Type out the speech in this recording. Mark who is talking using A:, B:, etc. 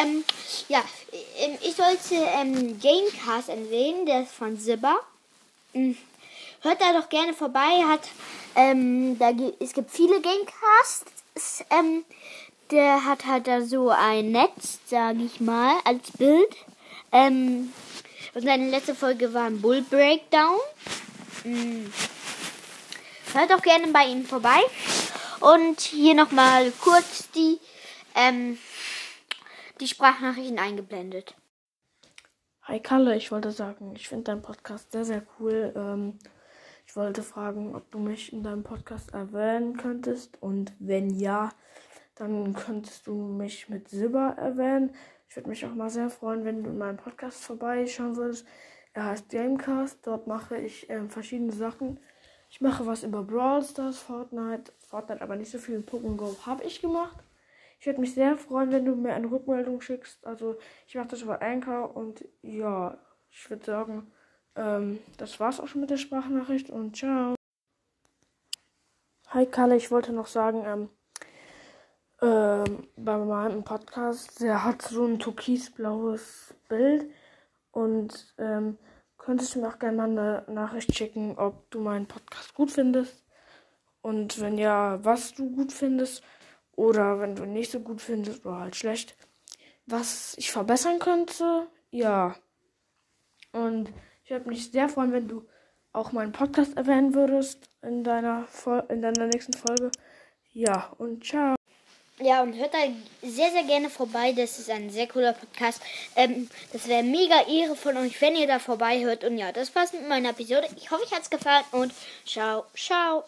A: Ähm, ja, ähm, ich sollte ähm, Gamecast ansehen, der ist von Sibba. Mhm. Hört da doch gerne vorbei. Hat, ähm, da, es gibt viele Gamecasts. Ähm, der hat halt da so ein Netz, sage ich mal, als Bild. Ähm, und seine letzte Folge war ein Bull Breakdown. Mhm. Hört auch gerne bei ihm vorbei. Und hier nochmal kurz die, ähm, die Sprachnachrichten eingeblendet.
B: Hi Kalle, ich wollte sagen, ich finde deinen Podcast sehr, sehr cool. Ähm, ich wollte fragen, ob du mich in deinem Podcast erwähnen könntest. Und wenn ja, dann könntest du mich mit Silber erwähnen. Ich würde mich auch mal sehr freuen, wenn du in meinem Podcast vorbeischauen würdest. Er heißt Gamecast. Dort mache ich äh, verschiedene Sachen. Ich mache was über Brawl Stars, Fortnite, Fortnite aber nicht so viel. Pokémon Go habe ich gemacht. Ich würde mich sehr freuen, wenn du mir eine Rückmeldung schickst. Also ich mache das über Anchor und ja, ich würde sagen, ähm, das war's auch schon mit der Sprachnachricht und ciao. Hi Kalle, ich wollte noch sagen, ähm, ähm, bei meinem Podcast, der hat so ein türkisblaues Bild und ähm, könntest du mir auch gerne mal eine Nachricht schicken, ob du meinen Podcast gut findest und wenn ja, was du gut findest oder wenn du nicht so gut findest oder halt schlecht, was ich verbessern könnte, ja. Und ich würde mich sehr freuen, wenn du auch meinen Podcast erwähnen würdest in deiner, in deiner nächsten Folge. Ja, und ciao.
A: Ja, und hört da sehr, sehr gerne vorbei. Das ist ein sehr cooler Podcast. Ähm, das wäre mega Ehre von euch, wenn ihr da vorbei hört. Und ja, das war's mit meiner Episode. Ich hoffe, euch hat's gefallen und ciao, ciao.